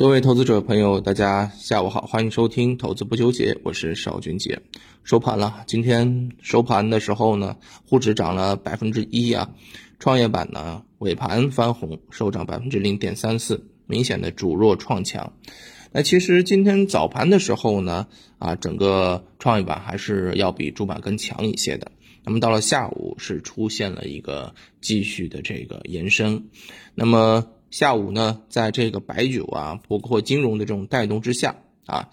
各位投资者朋友，大家下午好，欢迎收听投资不纠结，我是邵军杰。收盘了，今天收盘的时候呢，沪指涨了百分之一啊，创业板呢尾盘翻红，收涨百分之零点三四，明显的主弱创强。那其实今天早盘的时候呢，啊，整个创业板还是要比主板更强一些的。那么到了下午是出现了一个继续的这个延伸，那么。下午呢，在这个白酒啊，包括金融的这种带动之下啊，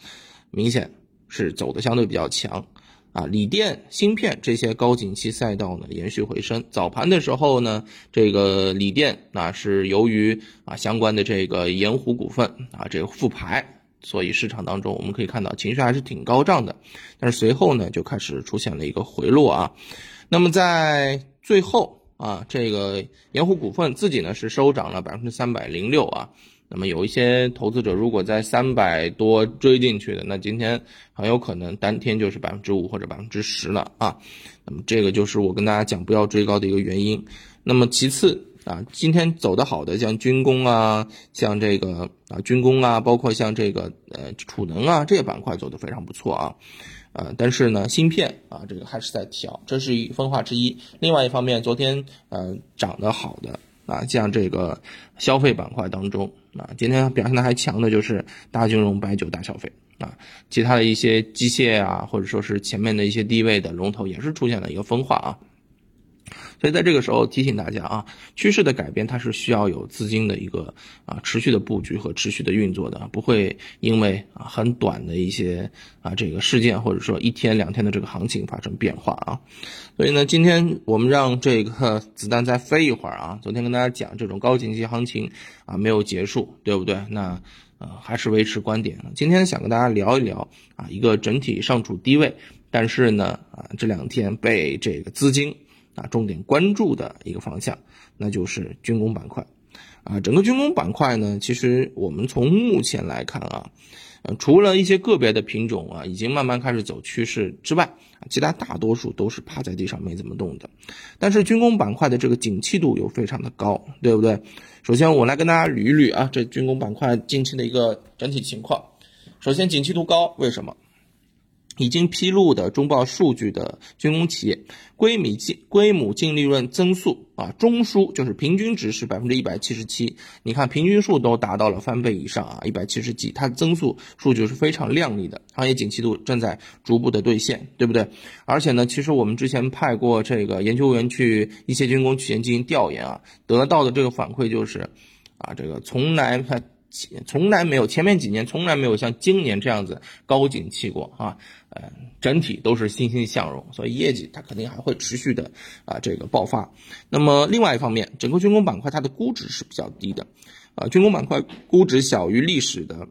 明显是走的相对比较强啊。锂电、芯片这些高景气赛道呢，延续回升。早盘的时候呢，这个锂电那是由于啊相关的这个盐湖股份啊这个复牌，所以市场当中我们可以看到情绪还是挺高涨的。但是随后呢，就开始出现了一个回落啊。那么在最后。啊，这个盐湖股份自己呢是收涨了百分之三百零六啊。那么有一些投资者如果在三百多追进去的，那今天很有可能当天就是百分之五或者百分之十了啊。那么这个就是我跟大家讲不要追高的一个原因。那么其次啊，今天走得好的像军工啊，像这个啊军工啊，包括像这个呃储能啊这些板块走得非常不错啊。呃，但是呢，芯片啊，这个还是在调，这是一分化之一。另外一方面，昨天呃涨得好的啊，像这个消费板块当中啊，今天表现的还强的就是大金融、白酒、大消费啊，其他的一些机械啊，或者说是前面的一些低位的龙头也是出现了一个分化啊。所以在这个时候提醒大家啊，趋势的改变它是需要有资金的一个啊持续的布局和持续的运作的，不会因为啊很短的一些啊这个事件或者说一天两天的这个行情发生变化啊。所以呢，今天我们让这个 子弹再飞一会儿啊。昨天跟大家讲这种高景气行情啊没有结束，对不对？那呃还是维持观点。今天想跟大家聊一聊啊一个整体上处低位，但是呢啊这两天被这个资金。啊，重点关注的一个方向，那就是军工板块。啊，整个军工板块呢，其实我们从目前来看啊，呃，除了一些个别的品种啊，已经慢慢开始走趋势之外，啊，其他大多数都是趴在地上没怎么动的。但是军工板块的这个景气度又非常的高，对不对？首先我来跟大家捋一捋啊，这军工板块近期的一个整体情况。首先景气度高，为什么？已经披露的中报数据的军工企业归米净归母净利润增速啊，中枢就是平均值是百分之一百七十七。你看平均数都达到了翻倍以上啊，一百七十几，它的增速数据是非常靓丽的，行业景气度正在逐步的兑现，对不对？而且呢，其实我们之前派过这个研究员去一些军工企业进行调研啊，得到的这个反馈就是，啊，这个从来它。从来没有，前面几年从来没有像今年这样子高景气过啊，呃，整体都是欣欣向荣，所以业绩它肯定还会持续的啊这个爆发。那么另外一方面，整个军工板块它的估值是比较低的，啊，军工板块估值小于历史的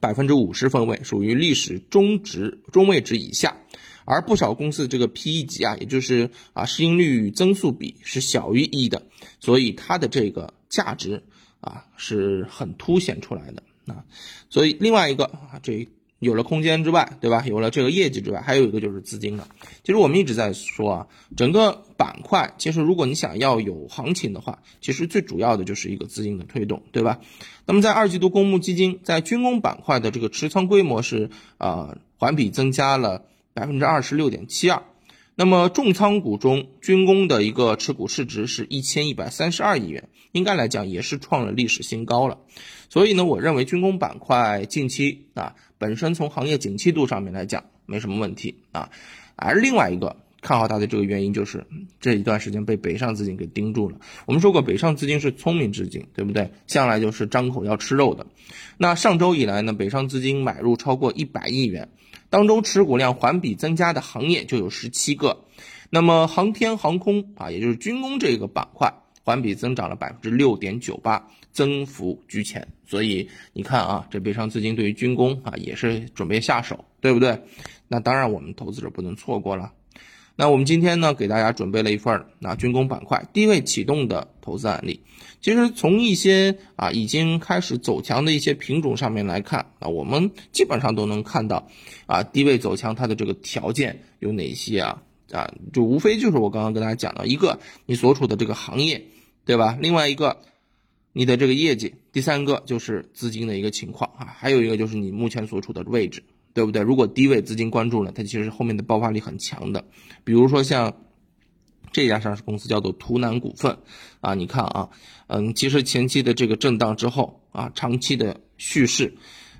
百分之五十分位，属于历史中值中位值以下，而不少公司的这个 PE 级啊，也就是啊市盈率增速比是小于一的，所以它的这个价值。啊，是很凸显出来的啊，所以另外一个啊，这有了空间之外，对吧？有了这个业绩之外，还有一个就是资金了。其实我们一直在说啊，整个板块其实如果你想要有行情的话，其实最主要的就是一个资金的推动，对吧？那么在二季度，公募基金在军工板块的这个持仓规模是啊，环比增加了百分之二十六点七二。那么重仓股中，军工的一个持股市值是一千一百三十二亿元，应该来讲也是创了历史新高了。所以呢，我认为军工板块近期啊，本身从行业景气度上面来讲没什么问题啊。而另外一个看好它的这个原因就是这一段时间被北上资金给盯住了。我们说过，北上资金是聪明资金，对不对？向来就是张口要吃肉的。那上周以来呢，北上资金买入超过一百亿元。当中持股量环比增加的行业就有十七个，那么航天航空啊，也就是军工这个板块，环比增长了百分之六点九八，增幅居前。所以你看啊，这北上资金对于军工啊也是准备下手，对不对？那当然我们投资者不能错过了。那我们今天呢，给大家准备了一份啊军工板块低位启动的投资案例。其实从一些啊已经开始走强的一些品种上面来看啊，我们基本上都能看到啊低位走强它的这个条件有哪些啊啊，就无非就是我刚刚跟大家讲的一个你所处的这个行业，对吧？另外一个你的这个业绩，第三个就是资金的一个情况啊，还有一个就是你目前所处的位置，对不对？如果低位资金关注了，它其实后面的爆发力很强的。比如说像这家上市公司叫做图南股份啊，你看啊，嗯，其实前期的这个震荡之后啊，长期的蓄势，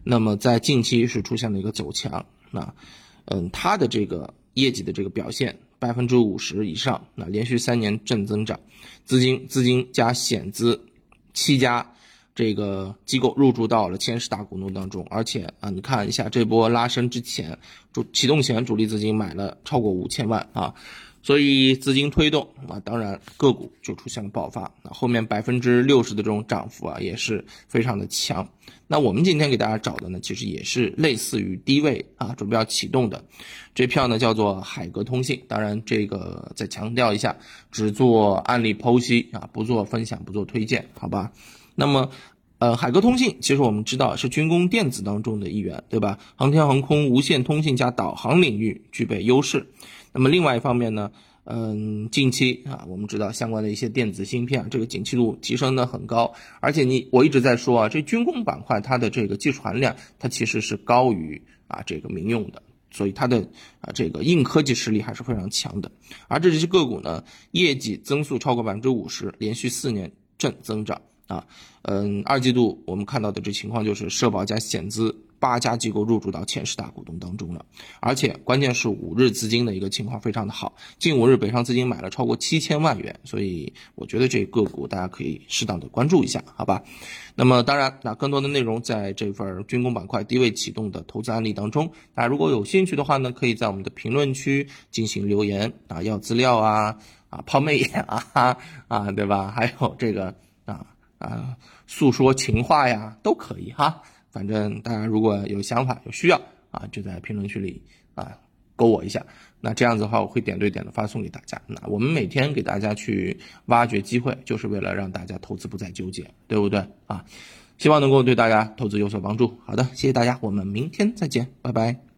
那么在近期是出现了一个走强啊，嗯，它的这个业绩的这个表现。百分之五十以上，那连续三年正增长，资金资金加险资，七家这个机构入驻到了千十大股东当中，而且啊，你看一下这波拉升之前，主启动前主力资金买了超过五千万啊。所以资金推动啊，当然个股就出现了爆发。那后面百分之六十的这种涨幅啊，也是非常的强。那我们今天给大家找的呢，其实也是类似于低位啊，准备要启动的这票呢，叫做海格通信。当然这个再强调一下，只做案例剖析啊，不做分享，不做推荐，好吧？那么，呃，海格通信其实我们知道是军工电子当中的一员，对吧？航天航空、无线通信加导航领域具备优势。那么另外一方面呢，嗯，近期啊，我们知道相关的一些电子芯片，这个景气度提升的很高，而且你我一直在说啊，这军工板块它的这个技术含量，它其实是高于啊这个民用的，所以它的啊这个硬科技实力还是非常强的。而这只个股呢，业绩增速超过百分之五十，连续四年正增长啊，嗯，二季度我们看到的这情况就是社保加险资。八家机构入驻到前十大股东当中了，而且关键是五日资金的一个情况非常的好，近五日北上资金买了超过七千万元，所以我觉得这个股大家可以适当的关注一下，好吧？那么当然，那更多的内容在这份军工板块低位启动的投资案例当中，大家如果有兴趣的话呢，可以在我们的评论区进行留言啊，要资料啊啊抛媚眼啊啊对吧？还有这个啊诉说情话呀都可以哈。反正大家如果有想法、有需要啊，就在评论区里啊勾我一下。那这样子的话，我会点对点的发送给大家。那我们每天给大家去挖掘机会，就是为了让大家投资不再纠结，对不对啊？希望能够对大家投资有所帮助。好的，谢谢大家，我们明天再见，拜拜。